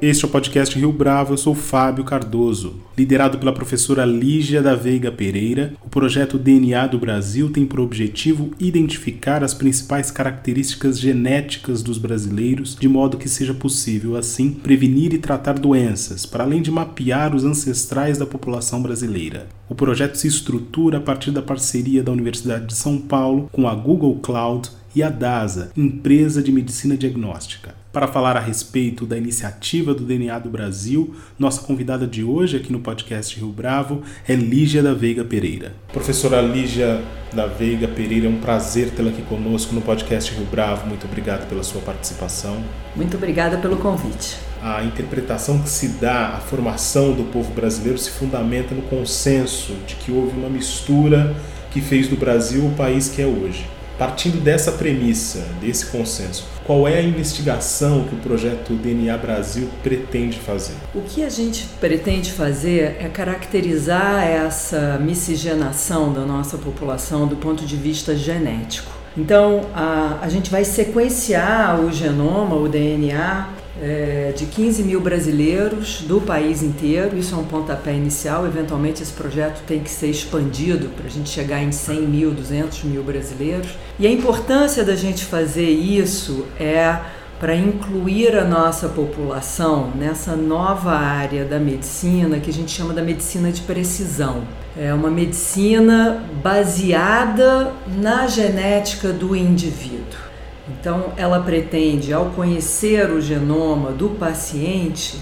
Este é o podcast Rio Bravo, eu sou Fábio Cardoso. Liderado pela professora Lígia da Veiga Pereira, o projeto DNA do Brasil tem por objetivo identificar as principais características genéticas dos brasileiros, de modo que seja possível, assim, prevenir e tratar doenças, para além de mapear os ancestrais da população brasileira. O projeto se estrutura a partir da parceria da Universidade de São Paulo com a Google Cloud e a DASA, empresa de medicina diagnóstica. Para falar a respeito da iniciativa do DNA do Brasil, nossa convidada de hoje aqui no podcast Rio Bravo é Lígia da Veiga Pereira. Professora Lígia da Veiga Pereira, é um prazer tê-la aqui conosco no podcast Rio Bravo. Muito obrigado pela sua participação. Muito obrigada pelo convite. A interpretação que se dá à formação do povo brasileiro se fundamenta no consenso de que houve uma mistura que fez do Brasil o país que é hoje. Partindo dessa premissa, desse consenso, qual é a investigação que o projeto DNA Brasil pretende fazer? O que a gente pretende fazer é caracterizar essa miscigenação da nossa população do ponto de vista genético. Então, a, a gente vai sequenciar o genoma, o DNA, é, de 15 mil brasileiros do país inteiro. Isso é um pontapé inicial. Eventualmente, esse projeto tem que ser expandido para a gente chegar em 100 mil, 200 mil brasileiros. E a importância da gente fazer isso é para incluir a nossa população nessa nova área da medicina que a gente chama da medicina de precisão. É uma medicina baseada na genética do indivíduo. Então, ela pretende, ao conhecer o genoma do paciente,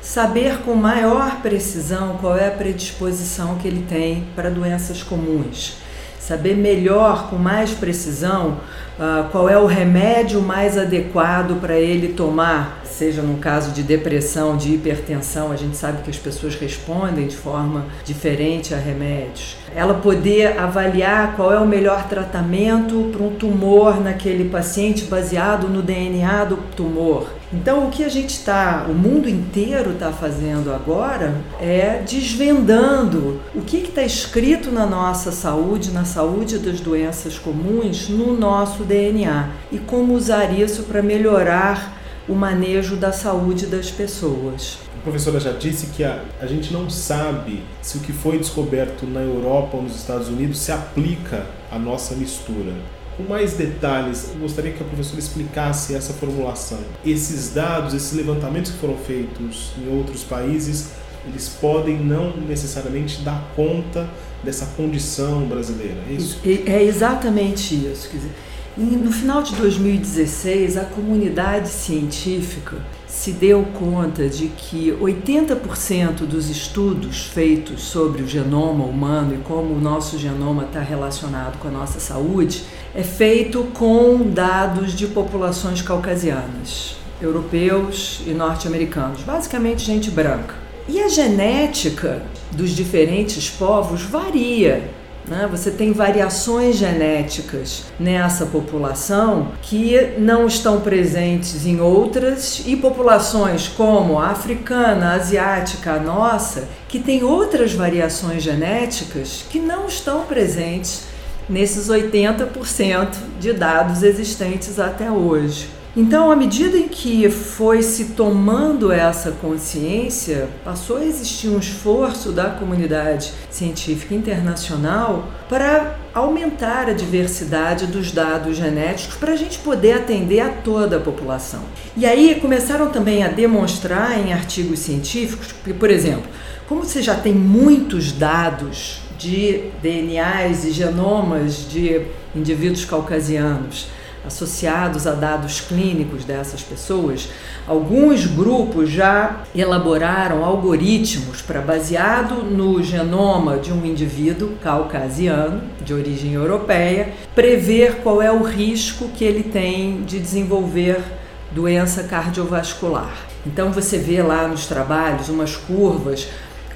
saber com maior precisão qual é a predisposição que ele tem para doenças comuns, saber melhor, com mais precisão, uh, qual é o remédio mais adequado para ele tomar, seja no caso de depressão, de hipertensão, a gente sabe que as pessoas respondem de forma diferente a remédios. Ela poder avaliar qual é o melhor tratamento para um tumor naquele paciente baseado no DNA do tumor. Então, o que a gente está, o mundo inteiro está fazendo agora é desvendando o que está escrito na nossa saúde, na saúde das doenças comuns, no nosso DNA e como usar isso para melhorar o manejo da saúde das pessoas. A professora já disse que a, a gente não sabe se o que foi descoberto na Europa ou nos Estados Unidos se aplica à nossa mistura. Com mais detalhes, eu gostaria que a professora explicasse essa formulação. Esses dados, esses levantamentos que foram feitos em outros países, eles podem não necessariamente dar conta dessa condição brasileira. É isso? É exatamente isso. Quer dizer, no final de 2016, a comunidade científica se deu conta de que 80% dos estudos feitos sobre o genoma humano e como o nosso genoma está relacionado com a nossa saúde é feito com dados de populações caucasianas, europeus e norte-americanos, basicamente gente branca. E a genética dos diferentes povos varia né? Você tem variações genéticas nessa população que não estão presentes em outras, e populações como a africana, a asiática, a nossa, que tem outras variações genéticas que não estão presentes nesses 80% de dados existentes até hoje. Então, à medida em que foi se tomando essa consciência, passou a existir um esforço da comunidade científica internacional para aumentar a diversidade dos dados genéticos para a gente poder atender a toda a população. E aí começaram também a demonstrar em artigos científicos, que, por exemplo, como você já tem muitos dados de DNAs e genomas de indivíduos caucasianos, associados a dados clínicos dessas pessoas, alguns grupos já elaboraram algoritmos para, baseado no genoma de um indivíduo caucasiano, de origem europeia, prever qual é o risco que ele tem de desenvolver doença cardiovascular. Então você vê lá nos trabalhos umas curvas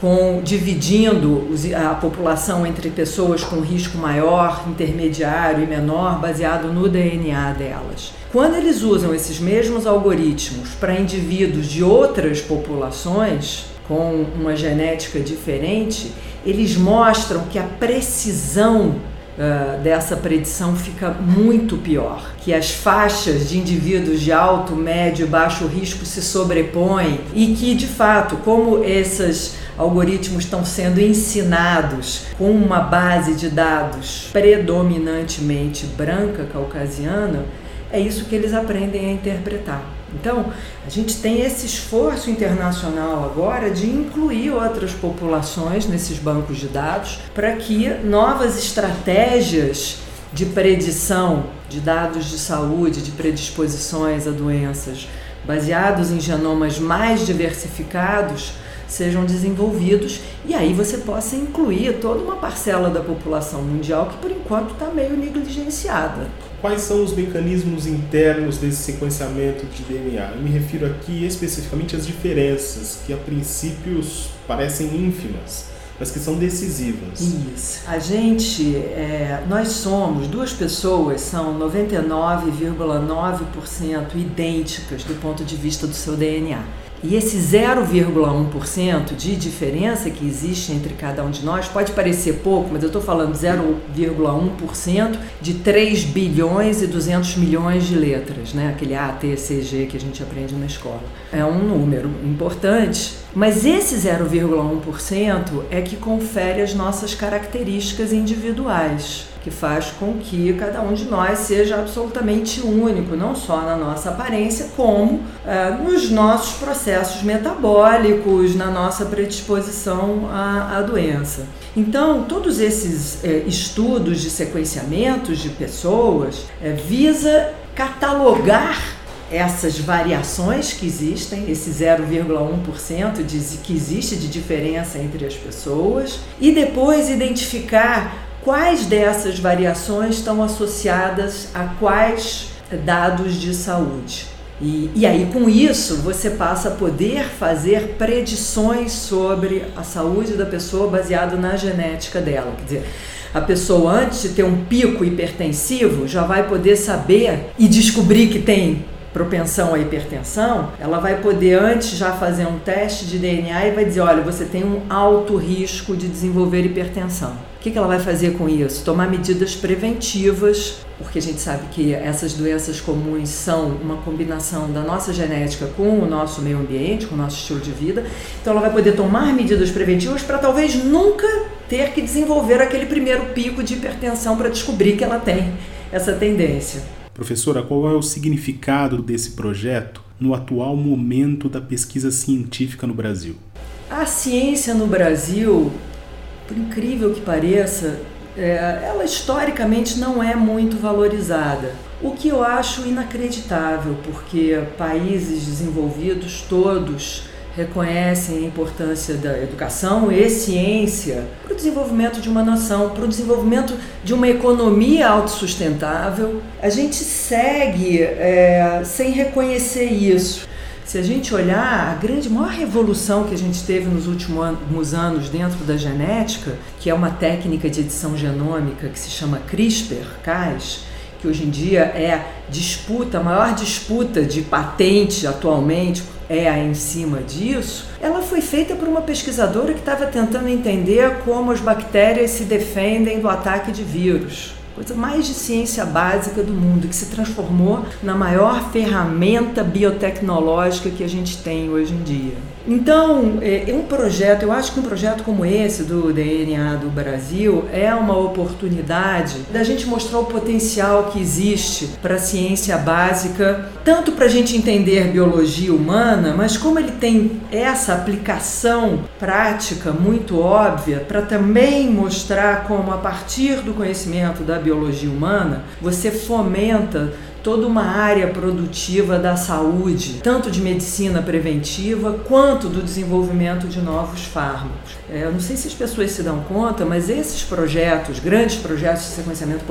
com dividindo a população entre pessoas com risco maior, intermediário e menor, baseado no DNA delas. Quando eles usam esses mesmos algoritmos para indivíduos de outras populações com uma genética diferente, eles mostram que a precisão uh, dessa predição fica muito pior, que as faixas de indivíduos de alto, médio e baixo risco se sobrepõem e que, de fato, como esses algoritmos estão sendo ensinados com uma base de dados predominantemente branca, caucasiana, é isso que eles aprendem a interpretar. Então, a gente tem esse esforço internacional agora de incluir outras populações nesses bancos de dados para que novas estratégias de predição de dados de saúde, de predisposições a doenças, baseados em genomas mais diversificados, sejam desenvolvidos e aí você possa incluir toda uma parcela da população mundial que por enquanto está meio negligenciada. Quais são os mecanismos internos desse sequenciamento de DNA? Eu me refiro aqui especificamente às diferenças, que a princípio parecem ínfimas, mas que são decisivas. Isso. A gente, é, nós somos, duas pessoas são 99,9% idênticas do ponto de vista do seu DNA. E esse 0,1% de diferença que existe entre cada um de nós pode parecer pouco, mas eu estou falando 0,1% de 3 bilhões e 200 milhões de letras, né? aquele A, T, C, G que a gente aprende na escola. É um número importante, mas esse 0,1% é que confere as nossas características individuais que faz com que cada um de nós seja absolutamente único, não só na nossa aparência, como é, nos nossos processos metabólicos, na nossa predisposição à, à doença. Então, todos esses é, estudos de sequenciamentos de pessoas é, visa catalogar essas variações que existem, esse 0,1% que existe de diferença entre as pessoas, e depois identificar quais dessas variações estão associadas a quais dados de saúde. E, e aí, com isso, você passa a poder fazer predições sobre a saúde da pessoa baseado na genética dela. Quer dizer, a pessoa, antes de ter um pico hipertensivo, já vai poder saber e descobrir que tem propensão à hipertensão, ela vai poder antes já fazer um teste de DNA e vai dizer, olha, você tem um alto risco de desenvolver hipertensão. O que, ela vai fazer com isso? Tomar medidas preventivas, porque a gente sabe que essas doenças comuns são uma combinação da nossa genética com o nosso meio ambiente, com o nosso estilo de vida. Então ela vai poder tomar medidas preventivas para talvez nunca ter que desenvolver aquele primeiro pico de hipertensão para descobrir que ela tem essa tendência. Professora, qual é o significado desse projeto no atual momento da pesquisa científica no Brasil? A ciência no Brasil, por incrível que pareça, é, ela historicamente não é muito valorizada. O que eu acho inacreditável, porque países desenvolvidos todos reconhecem a importância da educação e ciência para o desenvolvimento de uma nação, para o desenvolvimento de uma economia autossustentável. A gente segue é, sem reconhecer isso. Se a gente olhar a grande maior revolução que a gente teve nos últimos anos dentro da genética, que é uma técnica de edição genômica que se chama CRISPR-Cas, que hoje em dia é disputa, a maior disputa de patente atualmente é em cima disso, ela foi feita por uma pesquisadora que estava tentando entender como as bactérias se defendem do ataque de vírus coisa mais de ciência básica do mundo, que se transformou na maior ferramenta biotecnológica que a gente tem hoje em dia. Então, é, um projeto, eu acho que um projeto como esse do DNA do Brasil é uma oportunidade da gente mostrar o potencial que existe para a ciência básica, tanto para a gente entender biologia humana, mas como ele tem essa aplicação prática muito óbvia para também mostrar como a partir do conhecimento da biologia humana você fomenta toda uma área produtiva da saúde, tanto de medicina preventiva quanto do desenvolvimento de novos fármacos. É, eu não sei se as pessoas se dão conta, mas esses projetos, grandes projetos de sequenciamento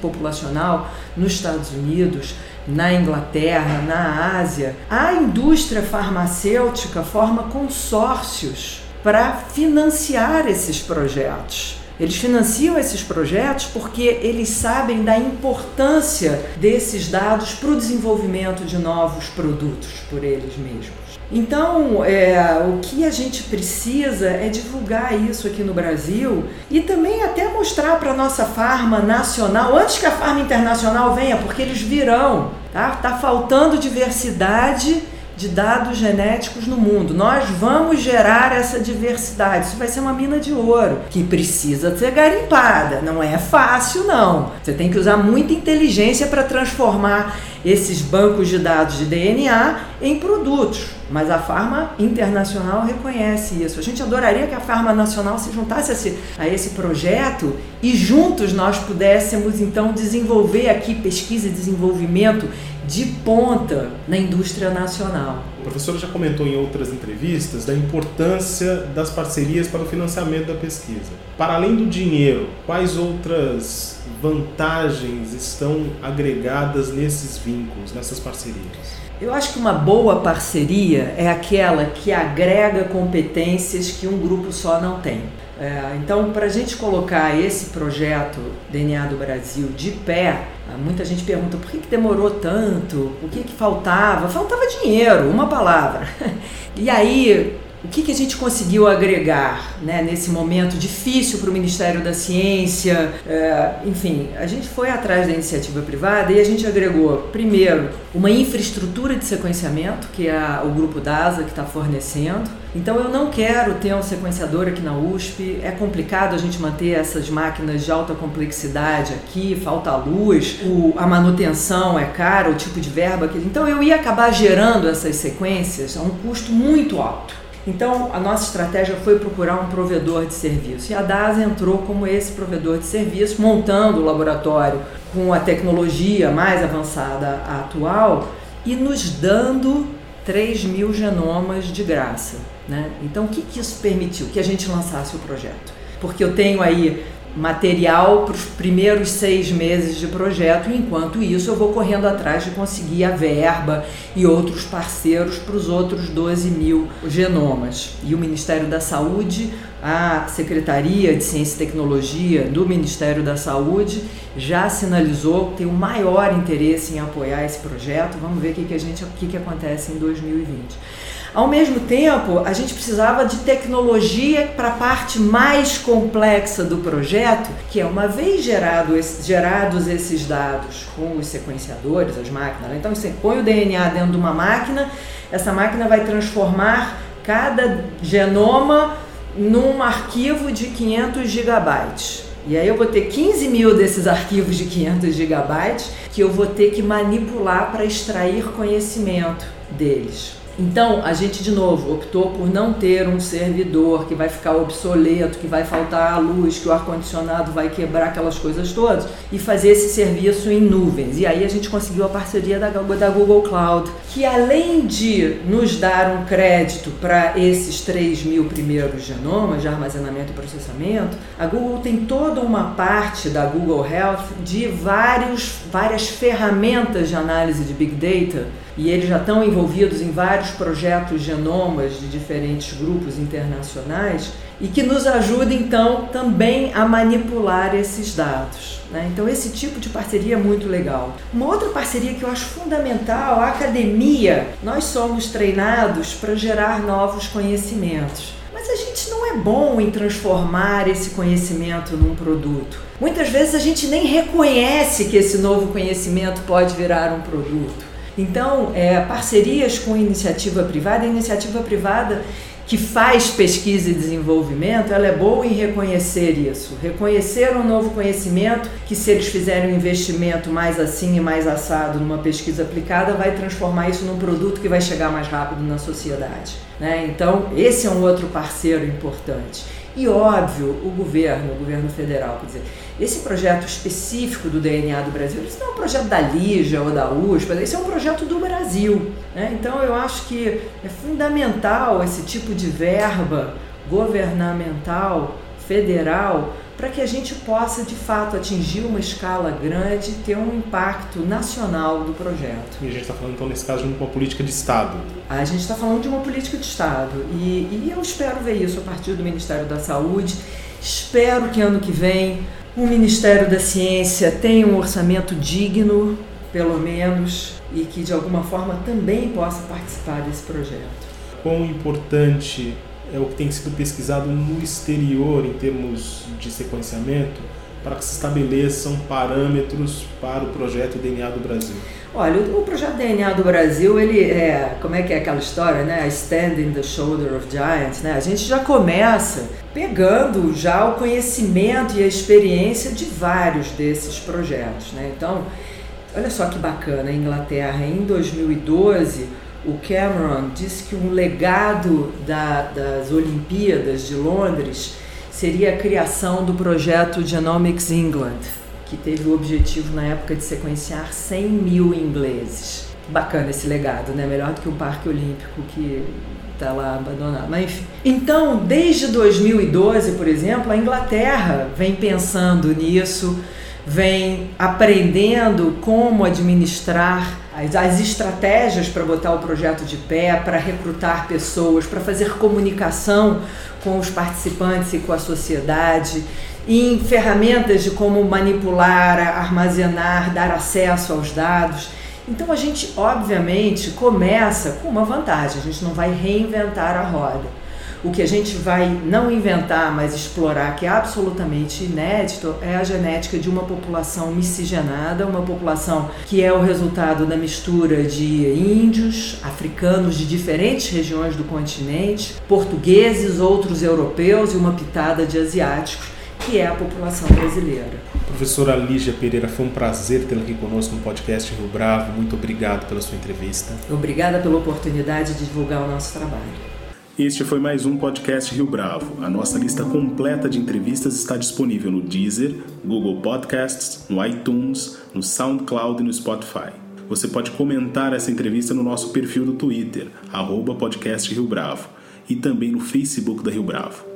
populacional nos Estados Unidos, na Inglaterra, na Ásia, a indústria farmacêutica forma consórcios para financiar esses projetos. Eles financiam esses projetos porque eles sabem da importância desses dados para o desenvolvimento de novos produtos por eles mesmos. Então, é, o que a gente precisa é divulgar isso aqui no Brasil e também até mostrar para a nossa farma nacional, antes que a farma internacional venha, porque eles virão. Tá, tá faltando diversidade de dados genéticos no mundo. Nós vamos gerar essa diversidade. Isso vai ser uma mina de ouro que precisa ser garimpada. Não é fácil, não. Você tem que usar muita inteligência para transformar esses bancos de dados de DNA em produtos. Mas a Farma Internacional reconhece isso. A gente adoraria que a Farma Nacional se juntasse a esse, a esse projeto e juntos nós pudéssemos então desenvolver aqui pesquisa e desenvolvimento de ponta na indústria nacional. O professor já comentou em outras entrevistas da importância das parcerias para o financiamento da pesquisa. Para além do dinheiro, quais outras vantagens estão agregadas nesses vínculos, nessas parcerias? Eu acho que uma boa parceria é aquela que agrega competências que um grupo só não tem. É, então, para a gente colocar esse projeto DNA do Brasil de pé, muita gente pergunta por que, que demorou tanto, o que, que faltava? Faltava dinheiro, uma palavra. E aí, o que, que a gente conseguiu agregar né, nesse momento difícil para o Ministério da Ciência? É, enfim, a gente foi atrás da iniciativa privada e a gente agregou, primeiro, uma infraestrutura de sequenciamento, que é o grupo DASA que está fornecendo. Então, eu não quero ter um sequenciador aqui na USP, é complicado a gente manter essas máquinas de alta complexidade aqui, falta luz, o, a manutenção é cara, o tipo de verba. Que... Então, eu ia acabar gerando essas sequências a um custo muito alto. Então, a nossa estratégia foi procurar um provedor de serviço. E a DAS entrou como esse provedor de serviço, montando o laboratório com a tecnologia mais avançada atual e nos dando 3 mil genomas de graça. Né? Então, o que, que isso permitiu? Que a gente lançasse o projeto. Porque eu tenho aí material para os primeiros seis meses de projeto, enquanto isso eu vou correndo atrás de conseguir a verba e outros parceiros para os outros 12 mil genomas. E o Ministério da Saúde, a Secretaria de Ciência e Tecnologia do Ministério da Saúde já sinalizou que tem o maior interesse em apoiar esse projeto. Vamos ver o que, que, a gente, o que, que acontece em 2020. Ao mesmo tempo, a gente precisava de tecnologia para a parte mais complexa do projeto, que é uma vez gerado, gerados esses dados com os sequenciadores, as máquinas. Né? Então você põe o DNA dentro de uma máquina, essa máquina vai transformar cada genoma num arquivo de 500 gigabytes. E aí eu vou ter 15 mil desses arquivos de 500 gigabytes que eu vou ter que manipular para extrair conhecimento deles. Então, a gente de novo optou por não ter um servidor que vai ficar obsoleto, que vai faltar a luz, que o ar-condicionado vai quebrar aquelas coisas todas, e fazer esse serviço em nuvens. E aí a gente conseguiu a parceria da, Google Cloud, que além de nos dar um crédito para esses 3 mil primeiros genomas de armazenamento e processamento, a Google tem toda uma parte da Google Health de vários, várias ferramentas de análise de Big Data e eles já estão envolvidos em vários projetos genomas de diferentes grupos internacionais e que nos ajuda então também a manipular esses dados. Né? Então esse tipo de parceria é muito legal. Uma outra parceria que eu acho fundamental, a academia. Nós somos treinados para gerar novos conhecimentos. Mas a gente não é bom em transformar esse conhecimento num produto. Muitas vezes a gente nem reconhece que esse novo conhecimento pode virar um produto. Então, é, parcerias com iniciativa privada, iniciativa privada que faz pesquisa e desenvolvimento, ela é boa em reconhecer isso, reconhecer um novo conhecimento que se eles fizerem um investimento mais assim e mais assado numa pesquisa aplicada, vai transformar isso num produto que vai chegar mais rápido na sociedade. Né? Então, esse é um outro parceiro importante. E óbvio, o governo, o governo federal, quer dizer, esse projeto específico do DNA do Brasil, isso não é um projeto da Lígia ou da USP, esse é um projeto do Brasil. Né? Então eu acho que é fundamental esse tipo de verba governamental, federal, para que a gente possa de fato atingir uma escala grande e ter um impacto nacional do projeto. E a gente está falando então nesse caso de uma política de Estado. A gente está falando de uma política de Estado e, e eu espero ver isso a partir do Ministério da Saúde. Espero que ano que vem o Ministério da Ciência tenha um orçamento digno, pelo menos, e que de alguma forma também possa participar desse projeto. quão importante é o que tem sido pesquisado no exterior em termos de sequenciamento para que se estabeleçam parâmetros para o projeto DNA do Brasil? Olha, o, projeto DNA do Brasil, ele é, como é que é aquela história, né? Stand in the shoulder of giants, né? A gente já começa pegando já o conhecimento e a experiência de vários desses projetos, né? Então, olha só que bacana, a Inglaterra em 2012 o Cameron disse que um legado da, das Olimpíadas de Londres seria a criação do projeto Genomics England, que teve o objetivo na época de sequenciar 100 mil ingleses. Bacana esse legado, né? Melhor do que o Parque Olímpico que está lá abandonado. Mas enfim. Então, desde 2012, por exemplo, a Inglaterra vem pensando nisso, vem aprendendo como administrar as, as estratégias para botar o projeto de pé, para recrutar pessoas, para fazer comunicação com os participantes e com a sociedade, em ferramentas de como manipular, armazenar, dar acesso aos dados. Então a gente, obviamente, começa com uma vantagem, a gente não vai reinventar a roda. O que a gente vai não inventar, mas explorar, que é absolutamente inédito, é a genética de uma população miscigenada, uma população que é o resultado da mistura de índios, africanos de diferentes regiões do continente, portugueses, outros europeus e uma pitada de asiáticos, que é a população brasileira. Professora Lígia Pereira, foi um prazer tê-la aqui conosco no podcast Rio Bravo. Muito obrigado pela sua entrevista. Obrigada pela oportunidade de divulgar o nosso trabalho. Este foi mais um podcast Rio Bravo. A nossa lista completa de entrevistas está disponível no Deezer, Google Podcasts, no iTunes, no SoundCloud e no Spotify. Você pode comentar essa entrevista no nosso perfil do Twitter, arroba podcast Rio Bravo, e também no Facebook da Rio Bravo.